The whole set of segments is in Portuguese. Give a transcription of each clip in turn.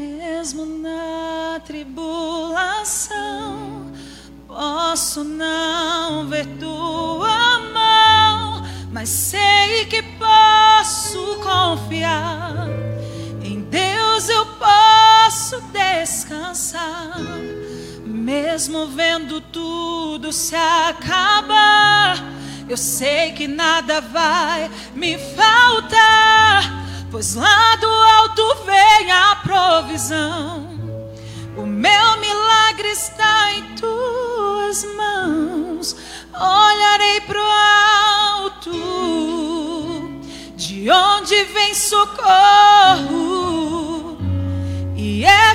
Mesmo na tribulação, posso não ver tua mão, mas sei que posso confiar. Em Deus eu posso descansar, mesmo vendo tudo se acabar. Eu sei que nada vai me faltar pois lá do alto vem a provisão. O meu milagre está em tuas mãos. Olharei para o alto, de onde vem socorro, e é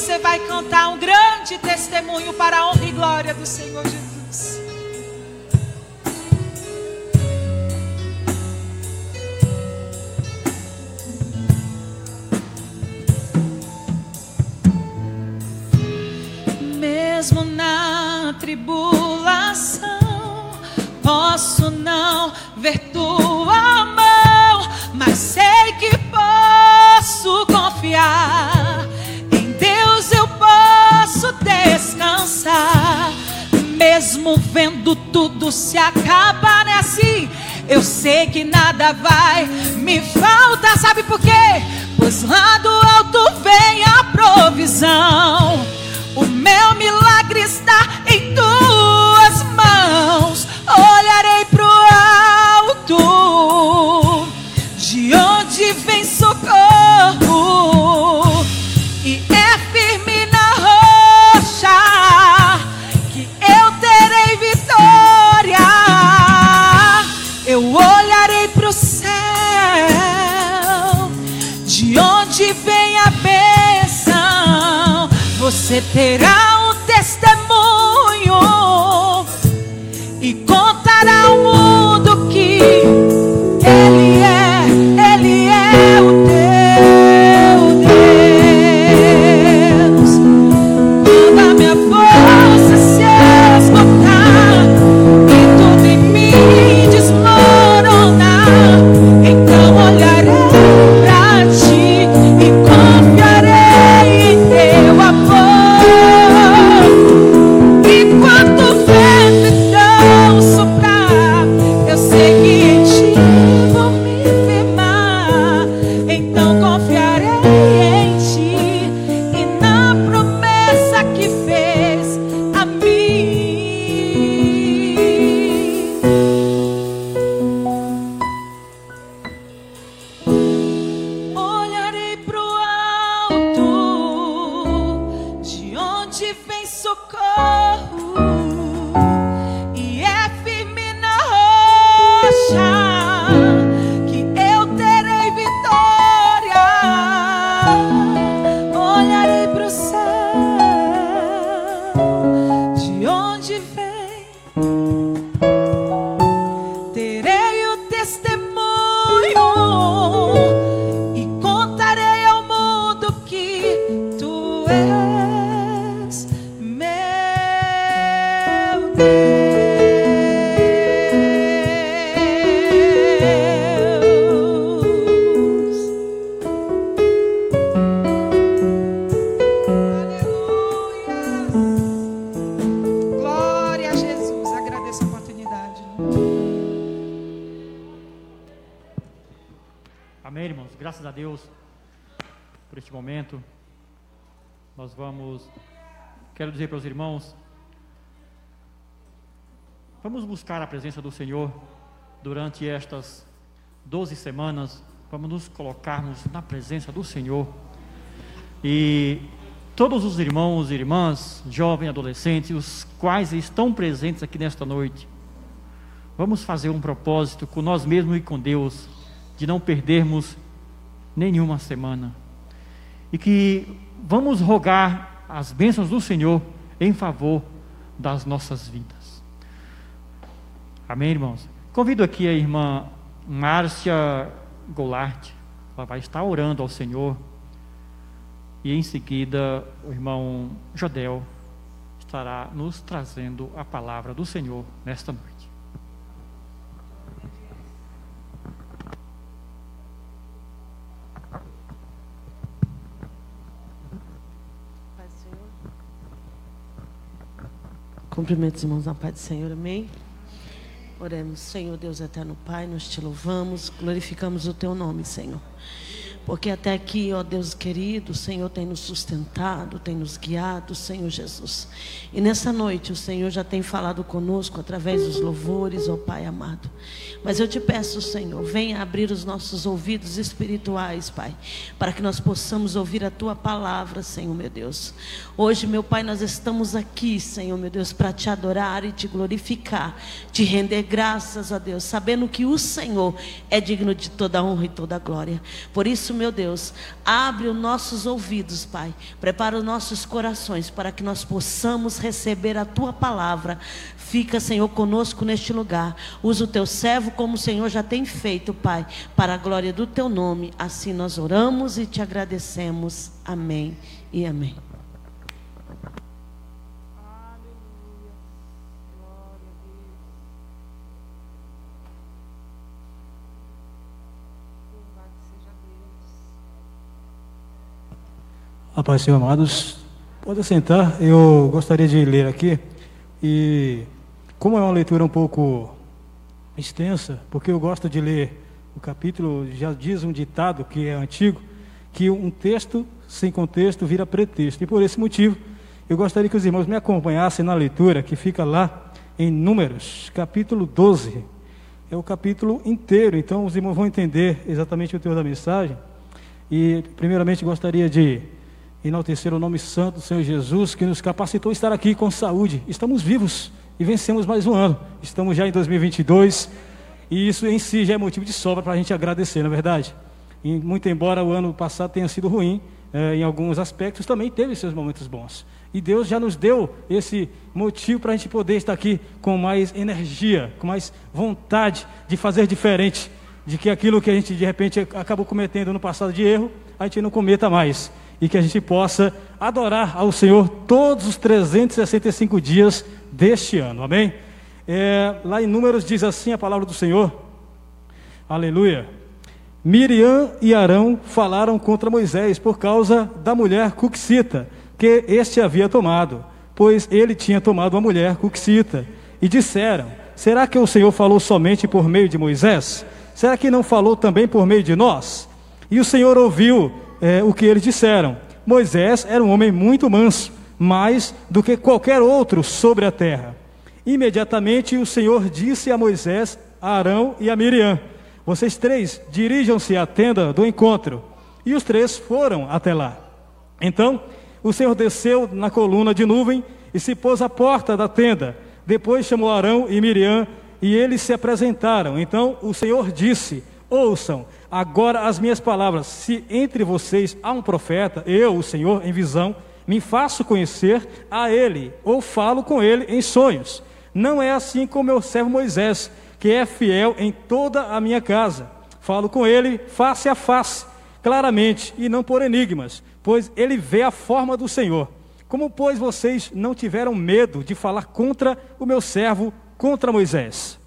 Você vai cantar um grande testemunho para a honra e glória do Senhor Jesus. Mesmo vendo tudo se acabar, é assim. Eu sei que nada vai me faltar, sabe por quê? Pois lá do alto vem a provisão. O meu milagre está em tuas mãos. Olharei para o alto, você terá um testemunho. E contará buscar a presença do Senhor durante estas 12 semanas. Vamos nos colocarmos na presença do Senhor. E todos os irmãos e irmãs, jovens, adolescentes, os quais estão presentes aqui nesta noite, vamos fazer um propósito com nós mesmos e com Deus de não perdermos nenhuma semana. e que vamos rogar as bênçãos do Senhor em favor das nossas vidas. Amém, irmãos? Convido aqui a irmã Márcia Goulart, ela vai estar orando ao Senhor, e em seguida o irmão Jodel estará nos trazendo a palavra do Senhor nesta noite. Cumprimento os irmãos na paz do Senhor, amém? Oremos, Senhor Deus eterno Pai, nós te louvamos, glorificamos o teu nome, Senhor. Porque até aqui, ó Deus querido, o Senhor tem nos sustentado, tem nos guiado, Senhor Jesus. E nessa noite o Senhor já tem falado conosco através dos louvores, ó Pai amado. Mas eu te peço, Senhor, venha abrir os nossos ouvidos espirituais, Pai, para que nós possamos ouvir a tua palavra, Senhor meu Deus. Hoje, meu Pai, nós estamos aqui, Senhor meu Deus, para te adorar e te glorificar, te render graças a Deus, sabendo que o Senhor é digno de toda honra e toda glória. Por isso, isso, meu Deus, abre os nossos ouvidos, Pai. Prepara os nossos corações para que nós possamos receber a tua palavra. Fica, Senhor, conosco neste lugar. Usa o teu servo como o Senhor já tem feito, Pai, para a glória do teu nome. Assim nós oramos e te agradecemos. Amém e amém. A paz, Senhor amados. Pode sentar. Eu gostaria de ler aqui. E como é uma leitura um pouco extensa, porque eu gosto de ler o capítulo, já diz um ditado que é antigo, que um texto sem contexto vira pretexto. E por esse motivo, eu gostaria que os irmãos me acompanhassem na leitura que fica lá em Números, capítulo 12. É o capítulo inteiro, então os irmãos vão entender exatamente o teor da mensagem. E, primeiramente, gostaria de enaltecer o nome santo do Senhor Jesus, que nos capacitou a estar aqui com saúde. Estamos vivos e vencemos mais um ano. Estamos já em 2022 e isso em si já é motivo de sobra para a gente agradecer, na é verdade. E, muito embora o ano passado tenha sido ruim, eh, em alguns aspectos também teve seus momentos bons. E Deus já nos deu esse motivo para a gente poder estar aqui com mais energia, com mais vontade de fazer diferente, de que aquilo que a gente de repente acabou cometendo no passado de erro, a gente não cometa mais e que a gente possa adorar ao Senhor todos os 365 dias deste ano, amém? É, lá em Números diz assim a palavra do Senhor, aleluia. Miriam e Arão falaram contra Moisés por causa da mulher cuxita que este havia tomado, pois ele tinha tomado uma mulher cuxita. E disseram: Será que o Senhor falou somente por meio de Moisés? Será que não falou também por meio de nós? E o Senhor ouviu é, o que eles disseram. Moisés era um homem muito manso, mais do que qualquer outro sobre a terra. Imediatamente o Senhor disse a Moisés, a Arão e a Miriam: Vocês três dirijam-se à tenda do encontro. E os três foram até lá. Então o Senhor desceu na coluna de nuvem e se pôs à porta da tenda. Depois chamou Arão e Miriam e eles se apresentaram. Então o Senhor disse: Ouçam, Agora as minhas palavras: se entre vocês há um profeta, eu, o Senhor, em visão, me faço conhecer a ele, ou falo com ele em sonhos. Não é assim com meu servo Moisés, que é fiel em toda a minha casa. Falo com ele face a face, claramente, e não por enigmas, pois ele vê a forma do Senhor. Como, pois, vocês não tiveram medo de falar contra o meu servo, contra Moisés?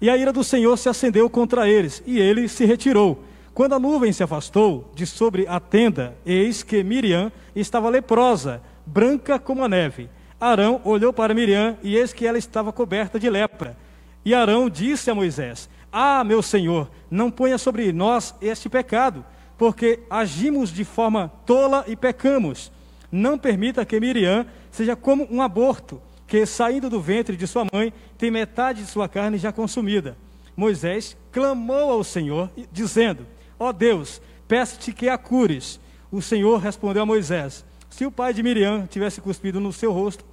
E a ira do Senhor se acendeu contra eles, e ele se retirou. Quando a nuvem se afastou de sobre a tenda, eis que Miriam estava leprosa, branca como a neve. Arão olhou para Miriam, e eis que ela estava coberta de lepra. E Arão disse a Moisés: Ah, meu senhor, não ponha sobre nós este pecado, porque agimos de forma tola e pecamos. Não permita que Miriam seja como um aborto que saindo do ventre de sua mãe tem metade de sua carne já consumida. Moisés clamou ao Senhor, dizendo: Ó oh Deus, peço-te que a cures. O Senhor respondeu a Moisés: Se o pai de Miriam tivesse cuspido no seu rosto,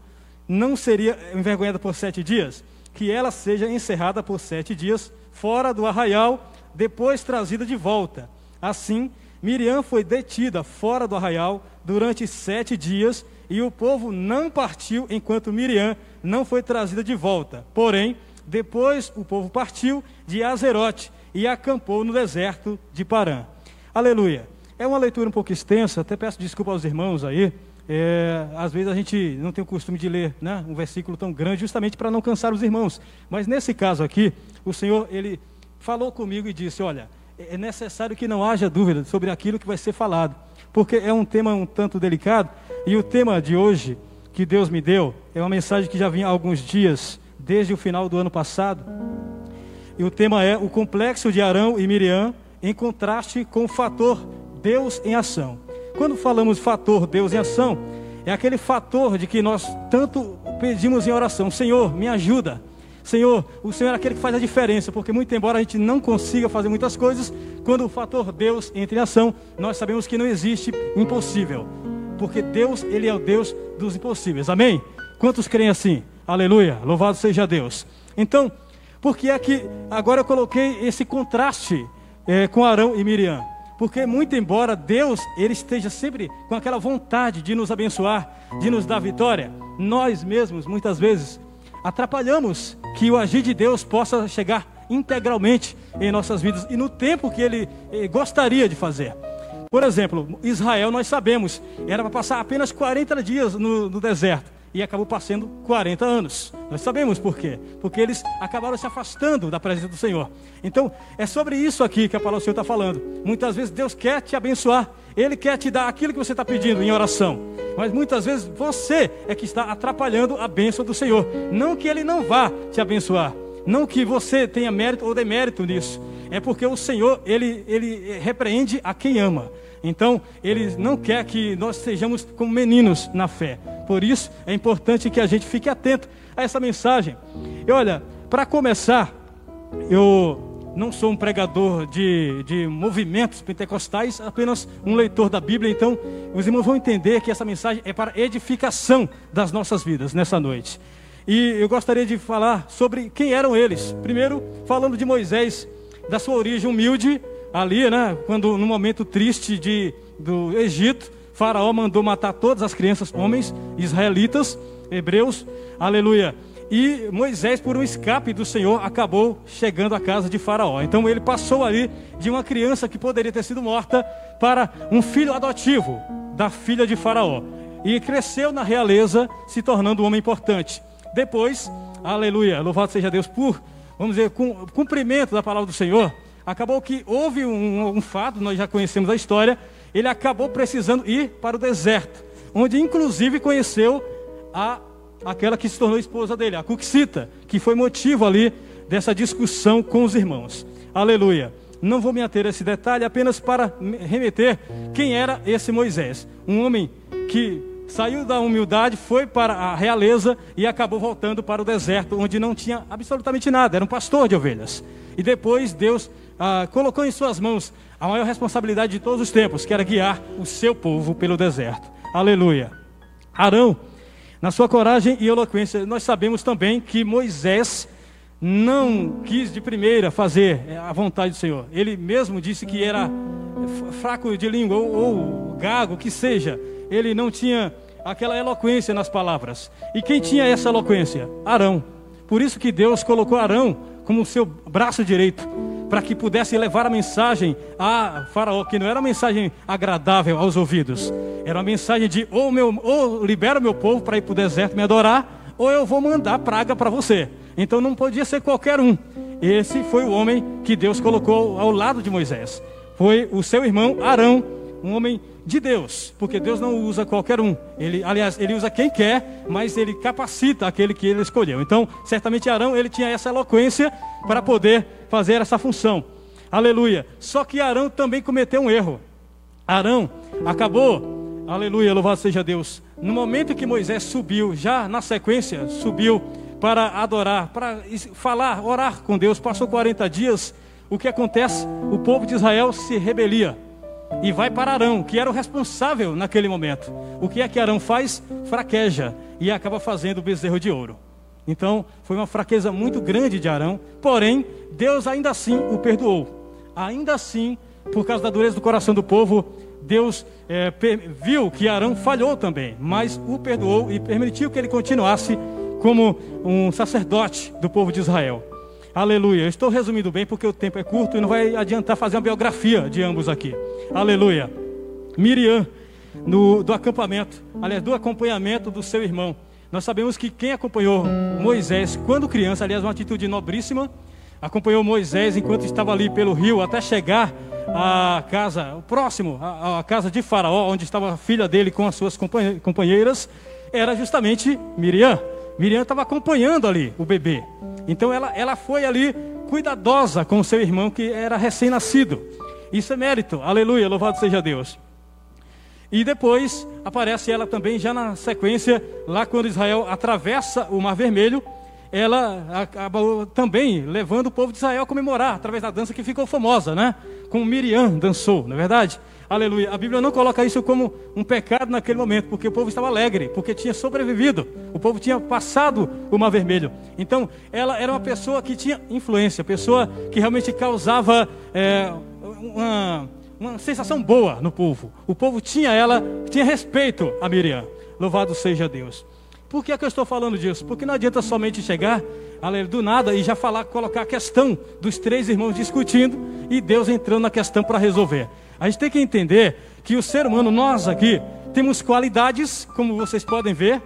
não seria envergonhada por sete dias? Que ela seja encerrada por sete dias, fora do arraial, depois trazida de volta. Assim, Miriam foi detida fora do arraial durante sete dias e o povo não partiu enquanto Miriam não foi trazida de volta. Porém, depois o povo partiu de Azerote e acampou no deserto de Parã. Aleluia. É uma leitura um pouco extensa, até peço desculpa aos irmãos aí. É, às vezes a gente não tem o costume de ler né, um versículo tão grande, justamente para não cansar os irmãos. Mas nesse caso aqui, o Senhor, ele falou comigo e disse: Olha, é necessário que não haja dúvida sobre aquilo que vai ser falado, porque é um tema um tanto delicado. E o tema de hoje, que Deus me deu, é uma mensagem que já vinha há alguns dias, desde o final do ano passado. E o tema é o complexo de Arão e Miriam em contraste com o fator Deus em ação. Quando falamos fator Deus em ação, é aquele fator de que nós tanto pedimos em oração: Senhor, me ajuda. Senhor, o Senhor é aquele que faz a diferença, porque muito embora a gente não consiga fazer muitas coisas, quando o fator Deus entra em ação, nós sabemos que não existe impossível, porque Deus, ele é o Deus dos impossíveis. Amém? Quantos creem assim? Aleluia. Louvado seja Deus. Então, por que é que agora eu coloquei esse contraste é, com Arão e Miriam? Porque muito embora Deus ele esteja sempre com aquela vontade de nos abençoar, de nos dar vitória, nós mesmos muitas vezes atrapalhamos que o agir de Deus possa chegar integralmente em nossas vidas e no tempo que ele eh, gostaria de fazer. Por exemplo, Israel, nós sabemos, era para passar apenas 40 dias no, no deserto e acabou passando 40 anos. Nós sabemos por quê? Porque eles acabaram se afastando da presença do Senhor. Então, é sobre isso aqui que a palavra do Senhor está falando. Muitas vezes Deus quer te abençoar, Ele quer te dar aquilo que você está pedindo em oração. Mas muitas vezes você é que está atrapalhando a bênção do Senhor. Não que Ele não vá te abençoar, não que você tenha mérito ou demérito nisso. É porque o Senhor, Ele, ele repreende a quem ama. Então, Ele não quer que nós sejamos como meninos na fé. Por isso, é importante que a gente fique atento a essa mensagem. E olha, para começar, eu não sou um pregador de, de movimentos pentecostais, apenas um leitor da Bíblia. Então, os irmãos vão entender que essa mensagem é para edificação das nossas vidas nessa noite. E eu gostaria de falar sobre quem eram eles. Primeiro, falando de Moisés, da sua origem humilde, ali, né, quando no momento triste de, do Egito, Faraó mandou matar todas as crianças, homens, israelitas, hebreus, aleluia. E Moisés, por um escape do Senhor, acabou chegando à casa de Faraó. Então ele passou ali de uma criança que poderia ter sido morta para um filho adotivo da filha de Faraó. E cresceu na realeza, se tornando um homem importante. Depois, aleluia, louvado seja Deus por, vamos dizer, cumprimento da palavra do Senhor. Acabou que houve um, um fato, nós já conhecemos a história, ele acabou precisando ir para o deserto, onde inclusive conheceu a aquela que se tornou esposa dele, a Cuxita, que foi motivo ali dessa discussão com os irmãos. Aleluia. Não vou me ater a esse detalhe apenas para remeter quem era esse Moisés, um homem que saiu da humildade, foi para a realeza e acabou voltando para o deserto, onde não tinha absolutamente nada, era um pastor de ovelhas. E depois Deus ah, colocou em suas mãos a maior responsabilidade de todos os tempos, que era guiar o seu povo pelo deserto. Aleluia. Arão, na sua coragem e eloquência, nós sabemos também que Moisés não quis de primeira fazer eh, a vontade do Senhor. Ele mesmo disse que era fraco de língua ou, ou gago, que seja. Ele não tinha aquela eloquência nas palavras. E quem tinha essa eloquência? Arão. Por isso que Deus colocou Arão como seu braço direito para que pudesse levar a mensagem a Faraó, que não era uma mensagem agradável aos ouvidos, era uma mensagem de ou, meu, ou libera o meu povo para ir para o deserto me adorar, ou eu vou mandar praga para você. Então não podia ser qualquer um. Esse foi o homem que Deus colocou ao lado de Moisés. Foi o seu irmão Arão, um homem de Deus, porque Deus não usa qualquer um. Ele, aliás, ele usa quem quer, mas ele capacita aquele que ele escolheu. Então, certamente Arão, ele tinha essa eloquência para poder fazer essa função. Aleluia. Só que Arão também cometeu um erro. Arão acabou, aleluia, louvado seja Deus. No momento que Moisés subiu, já na sequência, subiu para adorar, para falar, orar com Deus, passou 40 dias. O que acontece? O povo de Israel se rebelia e vai para Arão, que era o responsável naquele momento. O que é que Arão faz? Fraqueja e acaba fazendo o bezerro de ouro. Então, foi uma fraqueza muito grande de Arão, porém, Deus ainda assim o perdoou. Ainda assim, por causa da dureza do coração do povo, Deus é, viu que Arão falhou também, mas o perdoou e permitiu que ele continuasse como um sacerdote do povo de Israel. Aleluia. Eu estou resumindo bem porque o tempo é curto e não vai adiantar fazer uma biografia de ambos aqui. Aleluia. Miriam, no, do acampamento, aliás, do acompanhamento do seu irmão. Nós sabemos que quem acompanhou Moisés quando criança, aliás, uma atitude nobríssima, acompanhou Moisés enquanto estava ali pelo rio até chegar à casa, o próximo, a, a casa de Faraó, onde estava a filha dele com as suas companheiras, era justamente Miriam. Miriam estava acompanhando ali o bebê. Então ela, ela foi ali cuidadosa com seu irmão que era recém-nascido. Isso é mérito, aleluia, louvado seja Deus. E depois aparece ela também, já na sequência, lá quando Israel atravessa o Mar Vermelho, ela acaba também levando o povo de Israel a comemorar, através da dança que ficou famosa, né? Como Miriam dançou, não é verdade? Aleluia. A Bíblia não coloca isso como um pecado naquele momento, porque o povo estava alegre, porque tinha sobrevivido. O povo tinha passado o Mar Vermelho. Então, ela era uma pessoa que tinha influência, pessoa que realmente causava é, uma, uma sensação boa no povo. O povo tinha ela, tinha respeito a Miriam. Louvado seja Deus. Por que, é que eu estou falando disso? Porque não adianta somente chegar do nada e já falar, colocar a questão dos três irmãos discutindo e Deus entrando na questão para resolver. A gente tem que entender que o ser humano, nós aqui, temos qualidades, como vocês podem ver,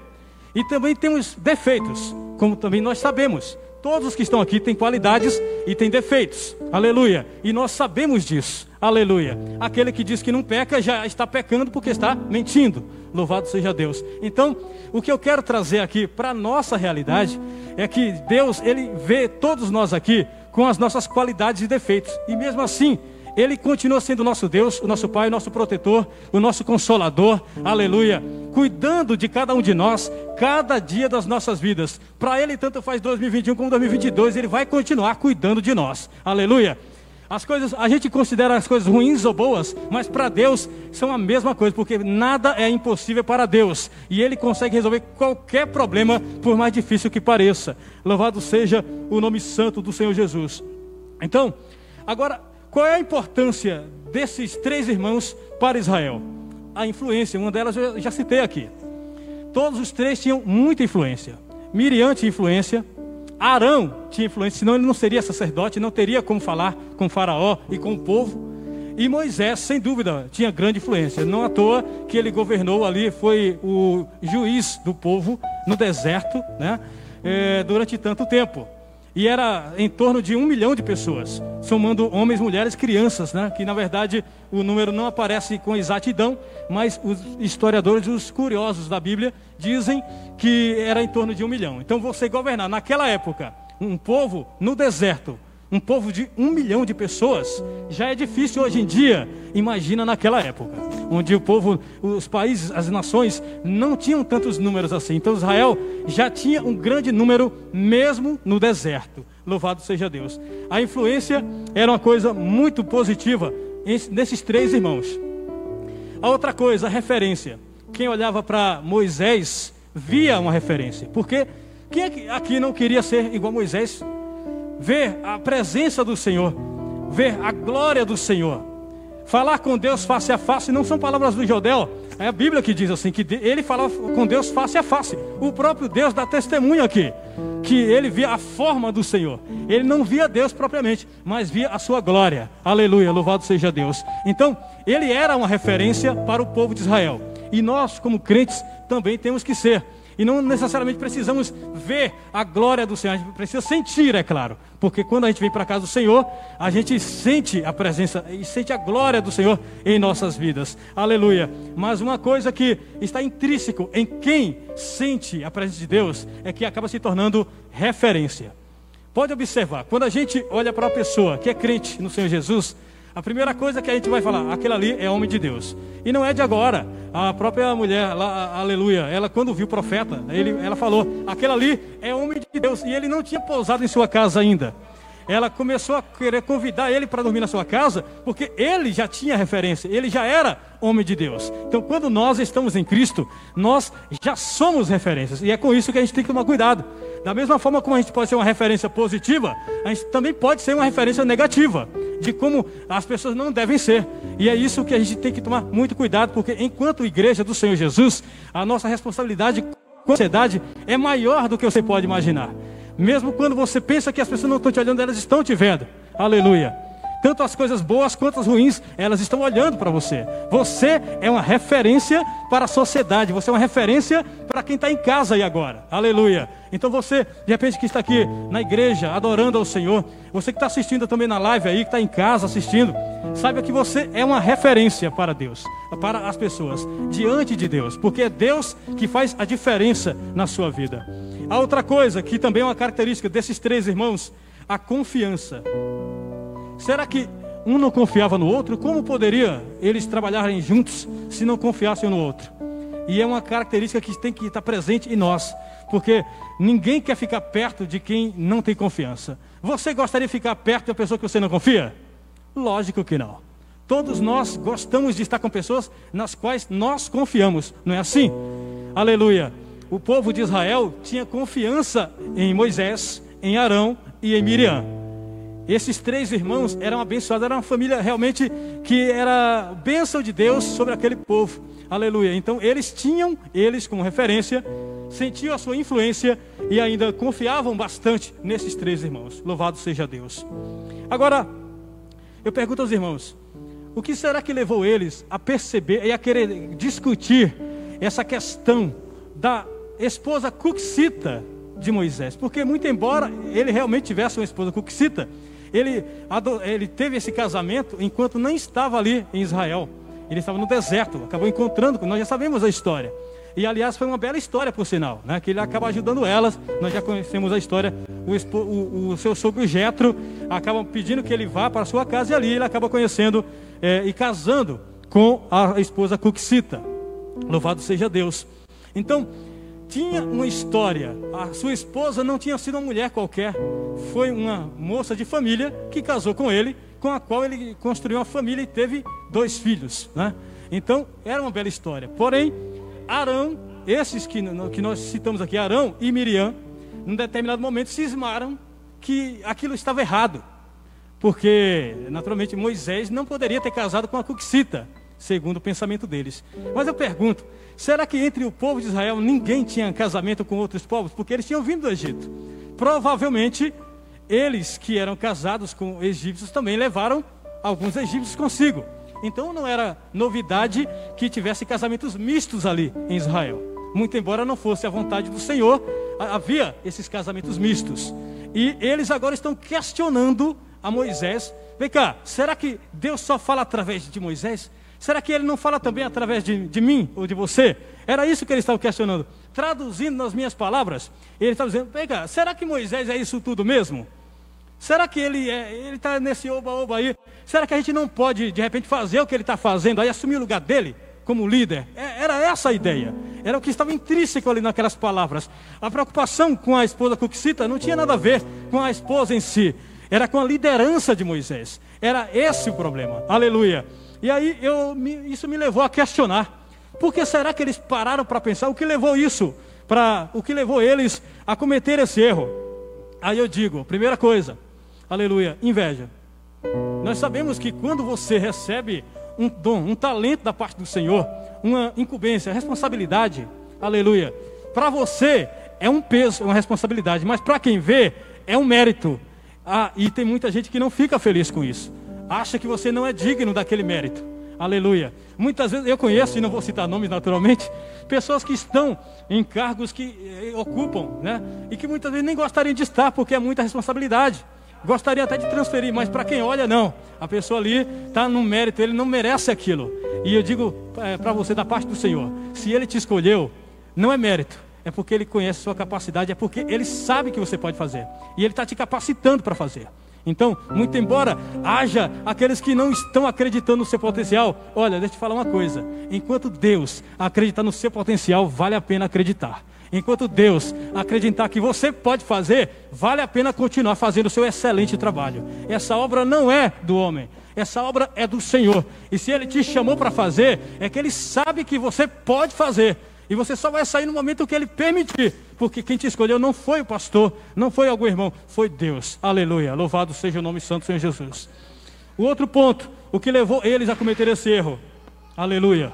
e também temos defeitos, como também nós sabemos. Todos os que estão aqui têm qualidades e têm defeitos. Aleluia. E nós sabemos disso. Aleluia. Aquele que diz que não peca já está pecando porque está mentindo. Louvado seja Deus. Então, o que eu quero trazer aqui para a nossa realidade é que Deus, Ele vê todos nós aqui com as nossas qualidades e defeitos. E mesmo assim, ele continua sendo o nosso Deus, o nosso Pai, o nosso protetor, o nosso consolador, aleluia, cuidando de cada um de nós, cada dia das nossas vidas. Para Ele, tanto faz 2021 como 2022, Ele vai continuar cuidando de nós, aleluia. As coisas, a gente considera as coisas ruins ou boas, mas para Deus são a mesma coisa, porque nada é impossível para Deus, e Ele consegue resolver qualquer problema, por mais difícil que pareça. Louvado seja o nome santo do Senhor Jesus. Então, agora qual é a importância desses três irmãos para Israel? A influência, uma delas eu já citei aqui. Todos os três tinham muita influência. Miriam tinha influência, Arão tinha influência, senão ele não seria sacerdote, não teria como falar com Faraó e com o povo. E Moisés, sem dúvida, tinha grande influência. Não à toa que ele governou ali, foi o juiz do povo no deserto, né? É, durante tanto tempo. E era em torno de um milhão de pessoas, somando homens, mulheres, crianças, né? que na verdade o número não aparece com exatidão, mas os historiadores, os curiosos da Bíblia, dizem que era em torno de um milhão. Então você governar naquela época um povo no deserto, um povo de um milhão de pessoas, já é difícil hoje em dia, imagina naquela época, onde o povo, os países, as nações não tinham tantos números assim. Então Israel já tinha um grande número, mesmo no deserto. Louvado seja Deus. A influência era uma coisa muito positiva nesses três irmãos. A outra coisa, a referência. Quem olhava para Moisés via uma referência. Porque quem aqui não queria ser igual a Moisés? Ver a presença do Senhor, ver a glória do Senhor. Falar com Deus face a face não são palavras do Jodel, é a Bíblia que diz assim: que ele falava com Deus face a face. O próprio Deus dá testemunho aqui, que ele via a forma do Senhor. Ele não via Deus propriamente, mas via a sua glória. Aleluia, louvado seja Deus. Então, ele era uma referência para o povo de Israel. E nós, como crentes, também temos que ser. E não necessariamente precisamos ver a glória do Senhor, a gente precisa sentir, é claro. Porque quando a gente vem para a casa do Senhor, a gente sente a presença e sente a glória do Senhor em nossas vidas. Aleluia. Mas uma coisa que está intrínseco em quem sente a presença de Deus é que acaba se tornando referência. Pode observar, quando a gente olha para uma pessoa que é crente no Senhor Jesus, a primeira coisa que a gente vai falar, aquele ali é homem de Deus. E não é de agora. A própria mulher, lá, aleluia, ela quando viu o profeta, ele, ela falou, aquele ali é homem de Deus. E ele não tinha pousado em sua casa ainda. Ela começou a querer convidar ele para dormir na sua casa, porque ele já tinha referência, ele já era homem de Deus. Então, quando nós estamos em Cristo, nós já somos referências, e é com isso que a gente tem que tomar cuidado. Da mesma forma como a gente pode ser uma referência positiva, a gente também pode ser uma referência negativa, de como as pessoas não devem ser. E é isso que a gente tem que tomar muito cuidado, porque enquanto igreja do Senhor Jesus, a nossa responsabilidade com a sociedade é maior do que você pode imaginar. Mesmo quando você pensa que as pessoas não estão te olhando, elas estão te vendo. Aleluia. Tanto as coisas boas quanto as ruins, elas estão olhando para você. Você é uma referência para a sociedade, você é uma referência para quem está em casa aí agora. Aleluia. Então você, de repente, que está aqui na igreja, adorando ao Senhor, você que está assistindo também na live aí, que está em casa assistindo, saiba que você é uma referência para Deus, para as pessoas, diante de Deus, porque é Deus que faz a diferença na sua vida. A outra coisa que também é uma característica desses três irmãos, a confiança. Será que um não confiava no outro? Como poderia eles trabalharem juntos se não confiassem um no outro? E é uma característica que tem que estar presente em nós, porque ninguém quer ficar perto de quem não tem confiança. Você gostaria de ficar perto de uma pessoa que você não confia? Lógico que não. Todos nós gostamos de estar com pessoas nas quais nós confiamos, não é assim? Aleluia o povo de Israel tinha confiança em Moisés, em Arão e em Miriam. Esses três irmãos eram abençoados, era uma família realmente que era bênção de Deus sobre aquele povo. Aleluia. Então eles tinham eles como referência, sentiam a sua influência e ainda confiavam bastante nesses três irmãos. Louvado seja Deus. Agora, eu pergunto aos irmãos, o que será que levou eles a perceber e a querer discutir essa questão da esposa cuxita de Moisés. Porque, muito embora ele realmente tivesse uma esposa cuxita, ele, ele teve esse casamento enquanto não estava ali em Israel. Ele estava no deserto, acabou encontrando, nós já sabemos a história. E aliás, foi uma bela história, por sinal, né? que ele acaba ajudando elas. Nós já conhecemos a história. O, o, o seu sogro Jetro acaba pedindo que ele vá para sua casa e ali ele acaba conhecendo é, e casando com a esposa Cuxita. Louvado seja Deus. Então, tinha uma história. A sua esposa não tinha sido uma mulher qualquer, foi uma moça de família que casou com ele, com a qual ele construiu uma família e teve dois filhos. Né? Então, era uma bela história. Porém, Arão, esses que, que nós citamos aqui, Arão e Miriam, num determinado momento cismaram que aquilo estava errado. Porque, naturalmente, Moisés não poderia ter casado com a Cuxita, segundo o pensamento deles. Mas eu pergunto: Será que entre o povo de Israel ninguém tinha casamento com outros povos? Porque eles tinham vindo do Egito. Provavelmente, eles que eram casados com egípcios também levaram alguns egípcios consigo. Então não era novidade que tivesse casamentos mistos ali em Israel. Muito embora não fosse a vontade do Senhor, havia esses casamentos mistos. E eles agora estão questionando a Moisés. Vem cá, será que Deus só fala através de Moisés? Será que ele não fala também através de, de mim ou de você? Era isso que ele estava questionando. Traduzindo nas minhas palavras, ele estava dizendo: Pega, será que Moisés é isso tudo mesmo? Será que ele é, ele está nesse oba-oba aí? Será que a gente não pode, de repente, fazer o que ele está fazendo, aí assumir o lugar dele como líder? É, era essa a ideia. Era o que estava intrínseco ali naquelas palavras. A preocupação com a esposa Cuxita não tinha nada a ver com a esposa em si. Era com a liderança de Moisés. Era esse o problema. Aleluia. E aí eu, isso me levou a questionar. Por que será que eles pararam para pensar? O que levou isso? Para o que levou eles a cometer esse erro? Aí eu digo, primeira coisa, aleluia, inveja. Nós sabemos que quando você recebe um dom, um talento da parte do Senhor, uma incumbência, responsabilidade, aleluia, para você é um peso, uma responsabilidade, mas para quem vê é um mérito. Ah, e tem muita gente que não fica feliz com isso acha que você não é digno daquele mérito. Aleluia. Muitas vezes eu conheço, e não vou citar nomes naturalmente, pessoas que estão em cargos que eh, ocupam, né? E que muitas vezes nem gostariam de estar, porque é muita responsabilidade. Gostaria até de transferir, mas para quem olha, não. A pessoa ali está no mérito, ele não merece aquilo. E eu digo é, eh, para você, da parte do Senhor: se ele te escolheu, não é mérito, é porque ele conhece sua capacidade, é porque ele sabe que você pode fazer. E ele está te capacitando para fazer. Então, muito embora haja aqueles que não estão acreditando no seu potencial, olha, deixa eu te falar uma coisa: enquanto Deus acreditar no seu potencial, vale a pena acreditar. Enquanto Deus acreditar que você pode fazer, vale a pena continuar fazendo o seu excelente trabalho. Essa obra não é do homem, essa obra é do Senhor. E se Ele te chamou para fazer, é que Ele sabe que você pode fazer. E você só vai sair no momento que Ele permitir. Porque quem te escolheu não foi o pastor, não foi algum irmão, foi Deus. Aleluia. Louvado seja o nome santo Senhor Jesus. O outro ponto, o que levou eles a cometer esse erro. Aleluia.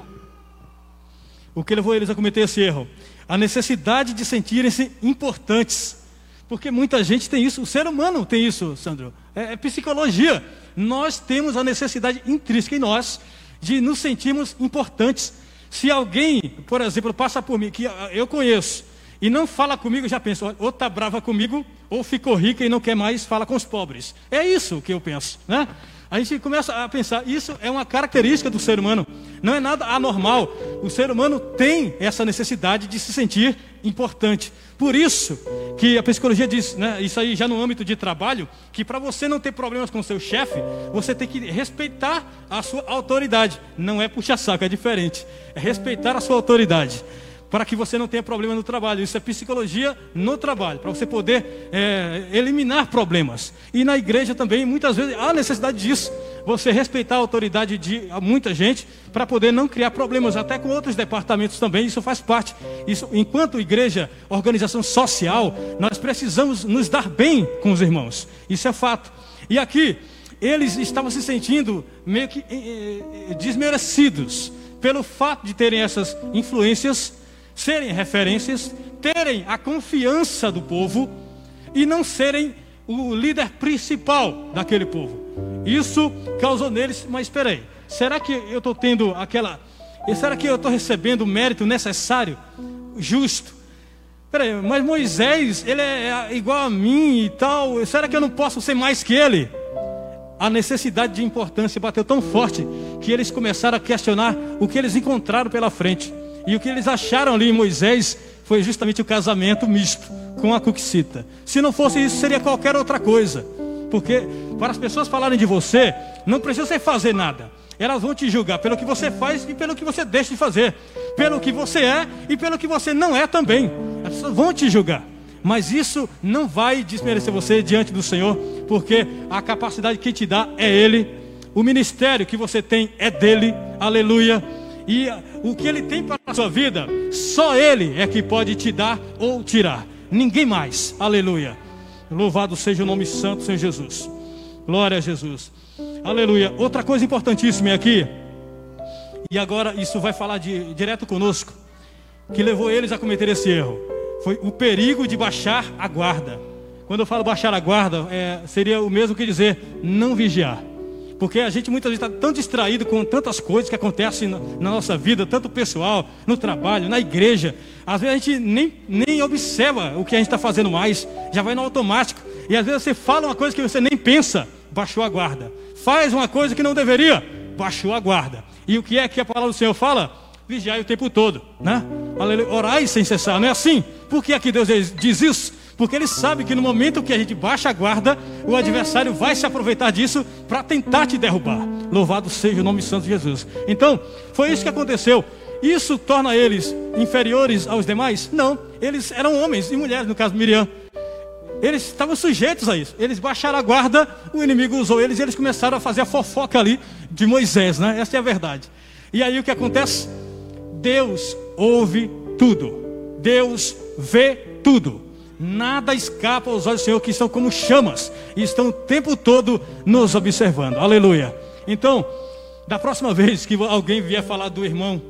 O que levou eles a cometer esse erro? A necessidade de sentirem-se importantes. Porque muita gente tem isso, o ser humano tem isso, Sandro. É, é psicologia. Nós temos a necessidade intrínseca em nós de nos sentirmos importantes. Se alguém, por exemplo, passa por mim, que eu conheço, e não fala comigo, já penso, ou está brava comigo, ou ficou rica e não quer mais falar com os pobres. É isso que eu penso, né? A gente começa a pensar, isso é uma característica do ser humano, não é nada anormal. O ser humano tem essa necessidade de se sentir importante. Por isso que a psicologia diz, né, isso aí já no âmbito de trabalho, que para você não ter problemas com seu chefe, você tem que respeitar a sua autoridade. Não é puxa-saco, é diferente. É respeitar a sua autoridade para que você não tenha problema no trabalho. Isso é psicologia no trabalho, para você poder é, eliminar problemas. E na igreja também, muitas vezes, há necessidade disso. Você respeitar a autoridade de muita gente para poder não criar problemas, até com outros departamentos também. Isso faz parte. Isso, enquanto igreja, organização social, nós precisamos nos dar bem com os irmãos. Isso é fato. E aqui, eles estavam se sentindo meio que eh, desmerecidos pelo fato de terem essas influências serem referências, terem a confiança do povo e não serem o líder principal daquele povo. Isso causou neles, mas espera aí, será que eu estou tendo aquela. Será que eu estou recebendo o mérito necessário, justo? Peraí, mas Moisés, ele é igual a mim e tal. Será que eu não posso ser mais que ele? A necessidade de importância bateu tão forte que eles começaram a questionar o que eles encontraram pela frente. E o que eles acharam ali em Moisés foi justamente o casamento misto com a cuxita. Se não fosse isso, seria qualquer outra coisa. Porque para as pessoas falarem de você, não precisa você fazer nada. Elas vão te julgar pelo que você faz e pelo que você deixa de fazer. Pelo que você é e pelo que você não é também. As pessoas vão te julgar. Mas isso não vai desmerecer você diante do Senhor, porque a capacidade que te dá é Ele, o ministério que você tem é dele, aleluia. E o que Ele tem para a sua vida, só Ele é que pode te dar ou tirar. Ninguém mais. Aleluia. Louvado seja o nome santo, Senhor Jesus. Glória a Jesus. Aleluia. Outra coisa importantíssima aqui. E agora isso vai falar de, direto conosco. Que levou eles a cometer esse erro. Foi o perigo de baixar a guarda. Quando eu falo baixar a guarda, é, seria o mesmo que dizer não vigiar. Porque a gente muitas vezes está tão distraído com tantas coisas que acontecem na, na, nossa vida, tanto pessoal, no trabalho, na igreja. Às vezes a gente nem, nem observa o que a gente está fazendo mais, já vai no automático. E às vezes você fala uma coisa que você nem pensa, baixou a guarda. Faz uma coisa que não deveria, baixou a guarda. E o que é que a palavra do Senhor fala? Vigiai o tempo todo, né? Orai sem cessar, não é assim? Por que aqui Deus diz isso? Porque ele sabe que no momento que a gente baixa a guarda, o adversário vai se aproveitar disso para tentar te derrubar. Louvado seja o nome santo de Jesus. Então, foi isso que aconteceu. Isso torna eles inferiores aos demais? Não. Eles eram homens e mulheres, no caso Miriam. Eles estavam sujeitos a isso. Eles baixaram a guarda, o inimigo usou eles e eles começaram a fazer a fofoca ali de Moisés, né? Essa é a verdade. E aí o que acontece? Deus ouve tudo. Deus vê tudo. Nada escapa aos olhos do Senhor, que estão como chamas e estão o tempo todo nos observando. Aleluia. Então, da próxima vez que alguém vier falar do irmão,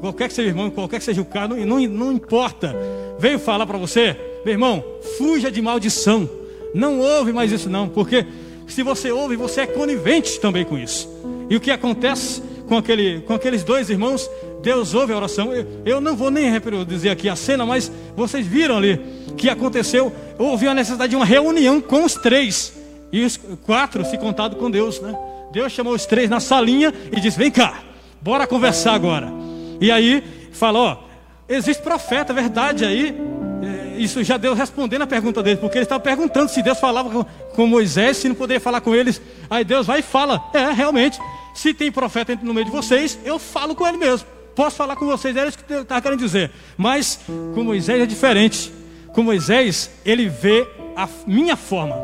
qualquer que seja o irmão, qualquer que seja o cara, não, não, importa, veio falar para você, meu irmão, fuja de maldição. Não ouve mais isso, não, porque se você ouve, você é conivente também com isso. E o que acontece com, aquele, com aqueles dois irmãos? Deus ouve a oração. Eu, eu não vou nem reproduzir aqui a cena, mas vocês viram ali que aconteceu, houve a necessidade de uma reunião com os três. E os quatro se contado com Deus, né? Deus chamou os três na salinha e disse: Vem cá, bora conversar agora. E aí falou: existe profeta, verdade aí. É, isso já Deus respondendo a pergunta deles, porque eles estavam perguntando se Deus falava com, com Moisés, se não poderia falar com eles. Aí Deus vai e fala: É, realmente, se tem profeta no meio de vocês, eu falo com ele mesmo. posso falar com vocês, era isso que eu estava querendo dizer. Mas com Moisés é diferente. Com Moisés, ele vê a minha forma.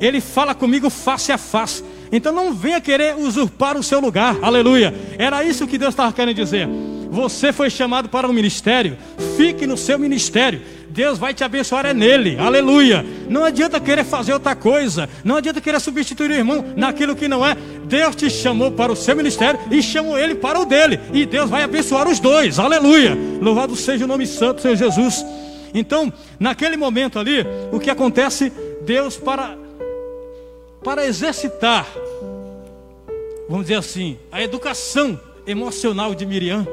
Ele fala comigo face a face. Então não venha querer usurpar o seu lugar. Aleluia. Era isso que Deus estava querendo dizer. Você foi chamado para um ministério. Fique no seu ministério. Deus vai te abençoar é nele. Aleluia. Não adianta querer fazer outra coisa. Não adianta querer substituir o irmão naquilo que não é. Deus te chamou para o seu ministério e chamou ele para o dele. E Deus vai abençoar os dois. Aleluia. Louvado seja o nome santo, Senhor Jesus. Então, naquele momento ali, o que acontece? Deus para para exercitar, vamos dizer assim, a educação emocional de Miriam,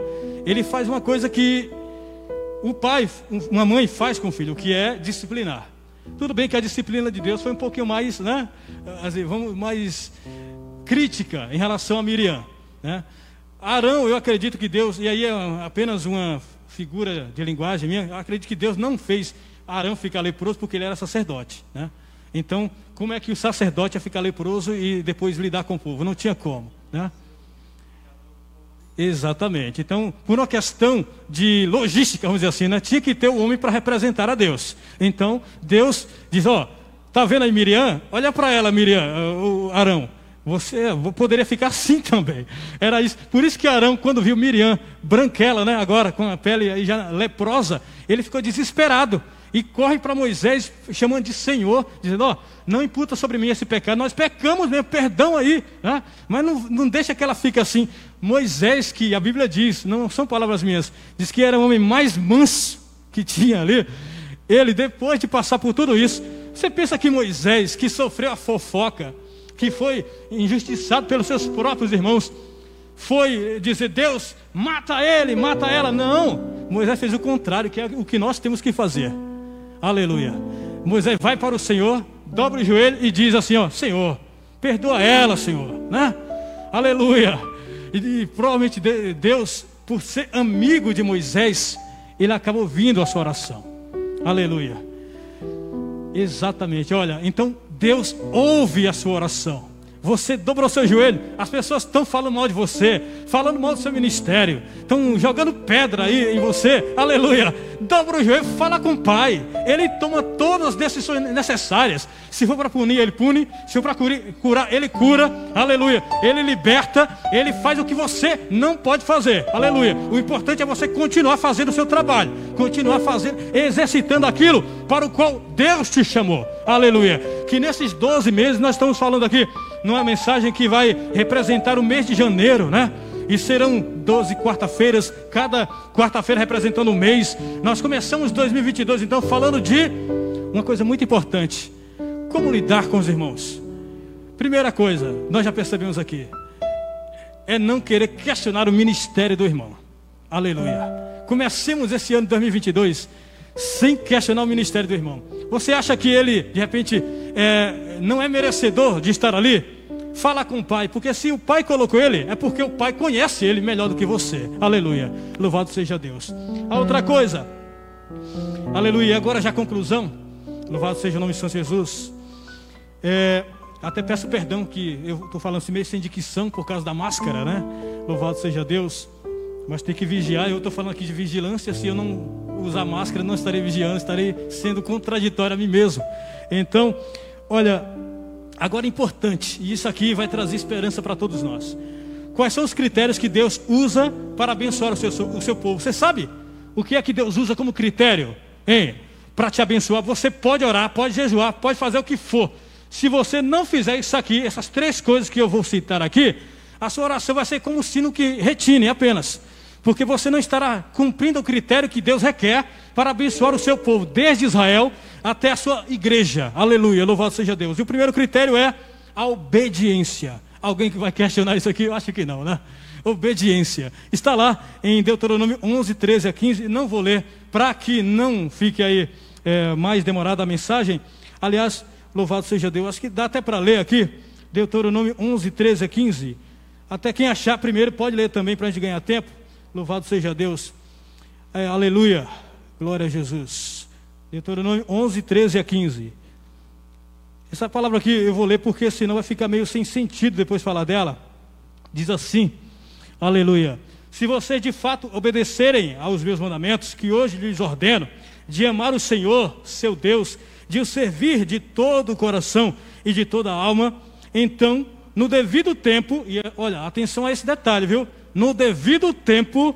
ele faz uma coisa que o pai, uma mãe faz com o filho, que é disciplinar. Tudo bem que a disciplina de Deus foi um pouquinho mais, né, assim, vamos, mais crítica em relação a Miriam, né? Arão, eu acredito que Deus, e aí é apenas uma figura de linguagem minha, eu acredito que Deus não fez Arão ficar leproso porque ele era sacerdote, né? Então, como é que o sacerdote ia ficar leproso e depois lidar com o povo? Não tinha como, né? Exatamente. Então, por uma questão de logística, vamos dizer assim, né? tinha que ter o homem para representar a Deus. Então, Deus diz: Ó, tá vendo aí Miriam? Olha para ela, Miriam, o Arão. Você poderia ficar assim também. Era isso. Por isso que Arão, quando viu Miriam, branquela, né? Agora com a pele já leprosa, ele ficou desesperado e corre para Moisés, chamando de Senhor, dizendo: Ó, oh, não imputa sobre mim esse pecado, nós pecamos mesmo, perdão aí, né? mas não, não deixa que ela fique assim. Moisés, que a Bíblia diz, não são palavras minhas, diz que era o homem mais manso que tinha ali. Ele, depois de passar por tudo isso, você pensa que Moisés, que sofreu a fofoca, que foi injustiçado pelos seus próprios irmãos, foi dizer: Deus, mata ele, mata ela. Não, Moisés fez o contrário, que é o que nós temos que fazer. Aleluia. Moisés vai para o Senhor, dobra o joelho e diz assim: ó, Senhor, perdoa ela, Senhor, né? Aleluia. E, e provavelmente Deus, por ser amigo de Moisés, ele acaba ouvindo a sua oração. Aleluia. Exatamente. Olha, então Deus ouve a sua oração. Você dobrou seu joelho, as pessoas estão falando mal de você, falando mal do seu ministério, estão jogando pedra aí em você, aleluia. Dobra o joelho, fala com o Pai, Ele toma todas as decisões necessárias. Se for para punir, Ele pune, se for para curar, Ele cura, aleluia. Ele liberta, Ele faz o que você não pode fazer, aleluia. O importante é você continuar fazendo o seu trabalho, continuar fazendo, exercitando aquilo para o qual Deus te chamou, aleluia. Que nesses 12 meses nós estamos falando aqui numa mensagem que vai representar o mês de janeiro, né? E serão 12 quarta-feiras, cada quarta-feira representando um mês. Nós começamos 2022 então falando de uma coisa muito importante: como lidar com os irmãos. Primeira coisa, nós já percebemos aqui, é não querer questionar o ministério do irmão. Aleluia. Comecemos esse ano de 2022 sem questionar o ministério do irmão. Você acha que ele, de repente, é, não é merecedor de estar ali? Fala com o pai, porque se o pai colocou ele, é porque o pai conhece ele melhor do que você. Aleluia. Louvado seja Deus. A outra coisa, aleluia. Agora já conclusão. Louvado seja o nome de São Jesus. É, até peço perdão que eu estou falando assim meio sem dicção por causa da máscara, né? Louvado seja Deus. Mas tem que vigiar. Eu estou falando aqui de vigilância. Se eu não usar máscara, não estarei vigiando, estarei sendo contraditório a mim mesmo. Então, olha, agora é importante, e isso aqui vai trazer esperança para todos nós. Quais são os critérios que Deus usa para abençoar o seu, o seu povo? Você sabe o que é que Deus usa como critério? Hein? Para te abençoar, você pode orar, pode jejuar, pode fazer o que for. Se você não fizer isso aqui, essas três coisas que eu vou citar aqui, a sua oração vai ser como um sino que retine apenas porque você não estará cumprindo o critério que Deus requer para abençoar o seu povo, desde Israel até a sua igreja. Aleluia, louvado seja Deus. E o primeiro critério é a obediência. Alguém que vai questionar isso aqui? Eu acho que não, né? Obediência. Está lá em Deuteronômio 11, 13 a 15. Não vou ler para que não fique aí é, mais demorada a mensagem. Aliás, louvado seja Deus. Acho que dá até para ler aqui. Deuteronômio 11, 13 a 15. Até quem achar primeiro pode ler também para a gente ganhar tempo. Louvado seja Deus. É, aleluia. Glória a Jesus. Deuteronômio 11, 13 a 15. Essa palavra aqui eu vou ler porque senão vai ficar meio sem sentido depois de falar dela. Diz assim: Aleluia. Se vocês de fato obedecerem aos meus mandamentos, que hoje lhes ordeno, de amar o Senhor, seu Deus, de o servir de todo o coração e de toda a alma, então, no devido tempo, e olha, atenção a esse detalhe, viu? No devido tempo,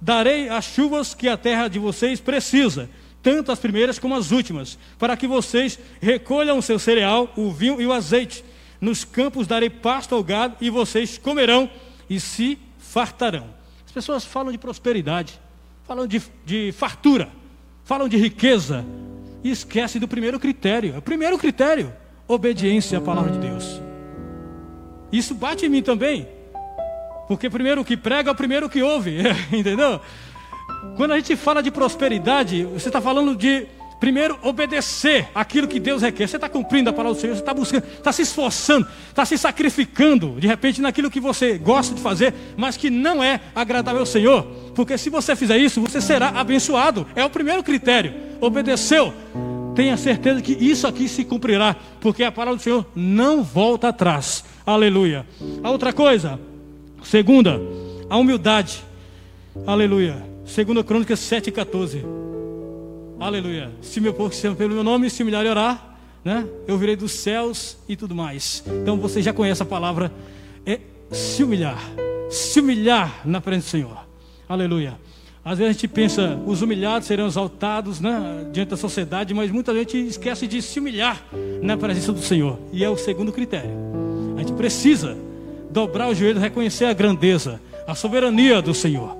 darei as chuvas que a terra de vocês precisa, tanto as primeiras como as últimas, para que vocês recolham o seu cereal, o vinho e o azeite. Nos campos darei pasto ao gado e vocês comerão e se fartarão. As pessoas falam de prosperidade, falam de, de fartura, falam de riqueza e esquecem do primeiro critério. O primeiro critério, obediência à palavra de Deus. Isso bate em mim também. Porque primeiro que prega é o primeiro que ouve, entendeu? Quando a gente fala de prosperidade, você está falando de primeiro obedecer aquilo que Deus requer. Você está cumprindo a palavra do Senhor, você está buscando, está se esforçando, está se sacrificando, de repente, naquilo que você gosta de fazer, mas que não é agradável ao Senhor. Porque se você fizer isso, você será abençoado. É o primeiro critério. Obedeceu. Tenha certeza que isso aqui se cumprirá, porque a palavra do Senhor não volta atrás. Aleluia. A outra coisa, segunda, a humildade. Aleluia. Segunda Crônicas 7,14. Aleluia. Se meu povo se chama pelo meu nome se humilhar e orar, né? Eu virei dos céus e tudo mais. Então você já conhece a palavra é se humilhar. Se humilhar na presença do Senhor. Aleluia. Às vezes a gente pensa, os humilhados serão exaltados né, diante da sociedade, mas muita gente esquece de se humilhar na presença do Senhor. E é o segundo critério. A gente precisa dobrar o joelho, reconhecer a grandeza, a soberania do Senhor.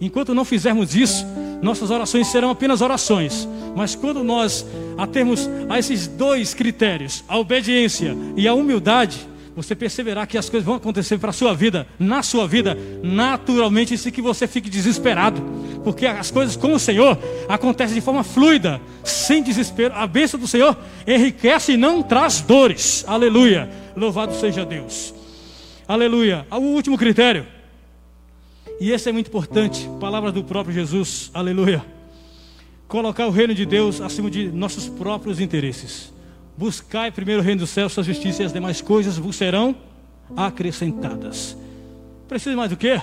Enquanto não fizermos isso, nossas orações serão apenas orações. Mas quando nós atermos a esses dois critérios, a obediência e a humildade, você perceberá que as coisas vão acontecer para a sua vida, na sua vida, naturalmente, sem que você fique desesperado. Porque as coisas com o Senhor acontecem de forma fluida, sem desespero. A bênção do Senhor enriquece e não traz dores. Aleluia. Louvado seja Deus. Aleluia. O último critério. E esse é muito importante, palavras do próprio Jesus, aleluia. Colocar o reino de Deus acima de nossos próprios interesses. Buscai primeiro o reino dos céus, sua justiça e as demais coisas vos serão acrescentadas. Precisa mais do quê?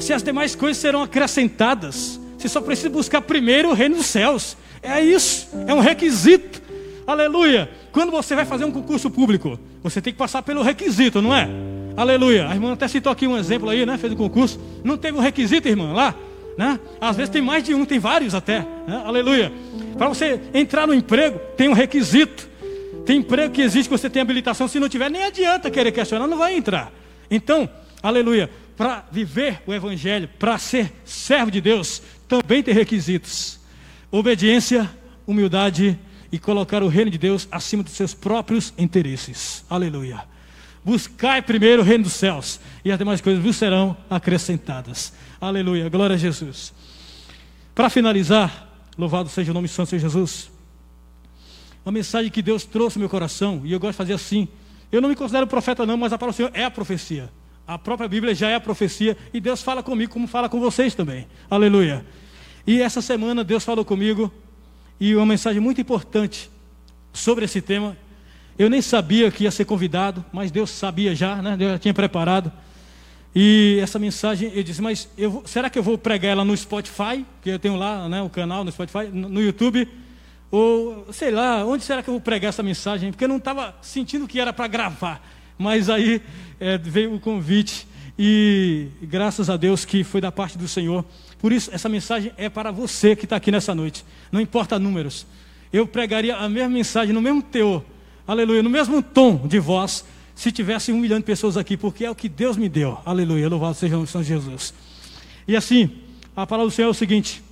Se as demais coisas serão acrescentadas, você só precisa buscar primeiro o reino dos céus. É isso, é um requisito. Aleluia. Quando você vai fazer um concurso público, você tem que passar pelo requisito, não é? Aleluia. A irmã até citou aqui um exemplo aí, né? Fez o um concurso. Não teve um requisito, irmã, lá? Né? Às vezes tem mais de um, tem vários até. Né? Aleluia. Para você entrar no emprego, tem um requisito. Tem emprego que existe que você tem habilitação. Se não tiver, nem adianta querer questionar, não vai entrar. Então, aleluia. Para viver o Evangelho, para ser servo de Deus, também tem requisitos: obediência, humildade e colocar o reino de Deus acima dos seus próprios interesses. Aleluia. Buscai primeiro o reino dos céus, e as demais coisas vos serão acrescentadas. Aleluia, glória a Jesus. Para finalizar, louvado seja o nome santo de Jesus. Uma mensagem que Deus trouxe ao meu coração, e eu gosto de fazer assim. Eu não me considero profeta, não, mas a palavra do Senhor é a profecia. A própria Bíblia já é a profecia, e Deus fala comigo como fala com vocês também. Aleluia. E essa semana Deus falou comigo, e uma mensagem muito importante sobre esse tema, eu nem sabia que ia ser convidado, mas Deus sabia já, né? Deus já tinha preparado. E essa mensagem, eu disse, mas eu será que eu vou pregar ela no Spotify? Que eu tenho lá né, o canal no Spotify, no, YouTube. Ou, sei lá, onde será que eu vou pregar essa mensagem? Porque eu não estava sentindo que era para gravar. Mas aí é, veio o convite. E graças a Deus que foi da parte do Senhor. Por isso, essa mensagem é para você que está aqui nessa noite. Não importa números. Eu pregaria a mesma mensagem, no mesmo teor aleluia, no mesmo tom de voz, se tivesse um milhão de pessoas aqui, porque é o que Deus me deu, aleluia, louvado seja o Senhor Jesus. E assim, a palavra do Senhor é o seguinte: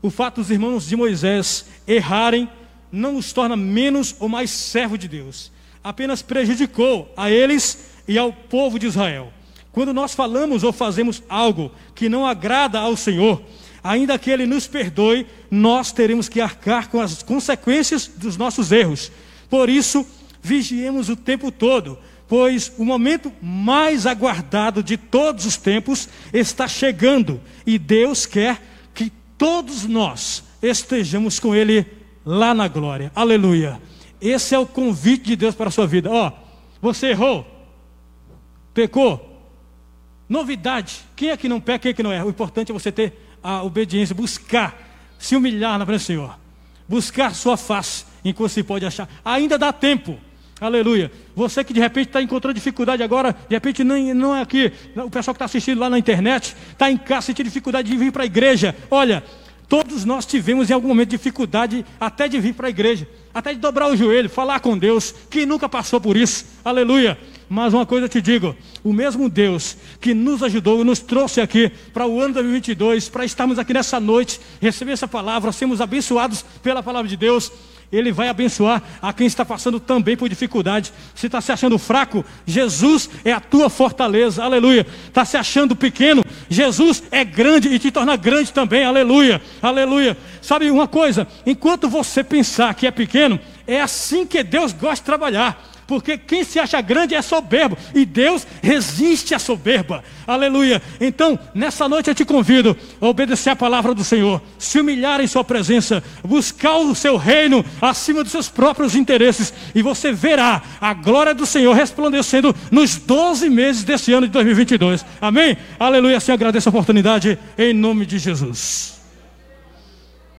o fato dos irmãos de Moisés errarem não os torna menos ou mais servo de Deus, apenas prejudicou a eles e ao povo de Israel. Quando nós falamos ou fazemos algo que não agrada ao Senhor, ainda que Ele nos perdoe, nós teremos que arcar com as consequências dos nossos erros. Por isso, vigiemos o tempo todo, pois o momento mais aguardado de todos os tempos está chegando e Deus quer que todos nós estejamos com Ele lá na glória. Aleluia. Esse é o convite de Deus para a sua vida. Ó, oh, você errou, pecou, novidade. Quem é que não peca, quem é que não é? O importante é você ter a obediência, buscar, se humilhar na presença do Senhor. Buscar sua face, enquanto se pode achar. Ainda dá tempo. Aleluia. Você que de repente está encontrando dificuldade agora, de repente não, não é aqui, o pessoal que está assistindo lá na internet, está em casa sentindo dificuldade de vir para a igreja. Olha, todos nós tivemos em algum momento dificuldade até de vir para a igreja, até de dobrar o joelho, falar com Deus. Quem nunca passou por isso? Aleluia. Mas uma coisa eu te digo: o mesmo Deus que nos ajudou, nos trouxe aqui para o ano 2022, para estarmos aqui nessa noite, receber essa palavra, sermos abençoados pela palavra de Deus. Ele vai abençoar a quem está passando também por dificuldade. Se está se achando fraco, Jesus é a tua fortaleza, aleluia. Está se achando pequeno, Jesus é grande e te torna grande também, aleluia, aleluia. Sabe uma coisa? Enquanto você pensar que é pequeno, é assim que Deus gosta de trabalhar porque quem se acha grande é soberbo, e Deus resiste à soberba. Aleluia. Então, nessa noite eu te convido a obedecer a palavra do Senhor, se humilhar em Sua presença, buscar o seu reino acima dos seus próprios interesses, e você verá a glória do Senhor resplandecendo nos 12 meses desse ano de 2022. Amém? Aleluia. Assim agradeço a oportunidade, em nome de Jesus.